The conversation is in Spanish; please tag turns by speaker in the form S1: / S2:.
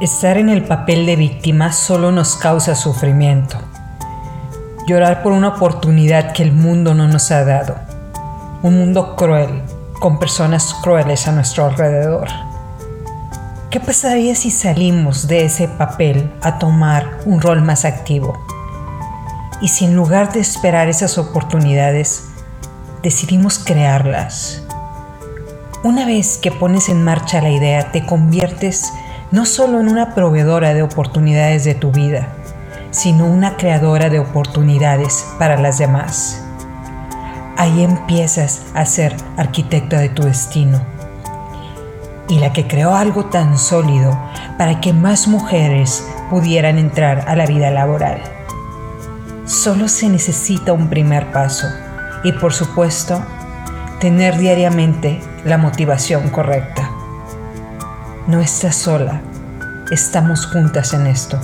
S1: Estar en el papel de víctima solo nos causa sufrimiento. Llorar por una oportunidad que el mundo no nos ha dado. Un mundo cruel, con personas crueles a nuestro alrededor. ¿Qué pasaría si salimos de ese papel a tomar un rol más activo? Y si en lugar de esperar esas oportunidades, decidimos crearlas. Una vez que pones en marcha la idea, te conviertes no solo en una proveedora de oportunidades de tu vida, sino una creadora de oportunidades para las demás. Ahí empiezas a ser arquitecta de tu destino y la que creó algo tan sólido para que más mujeres pudieran entrar a la vida laboral. Solo se necesita un primer paso y por supuesto tener diariamente la motivación correcta. No estás sola, estamos juntas en esto.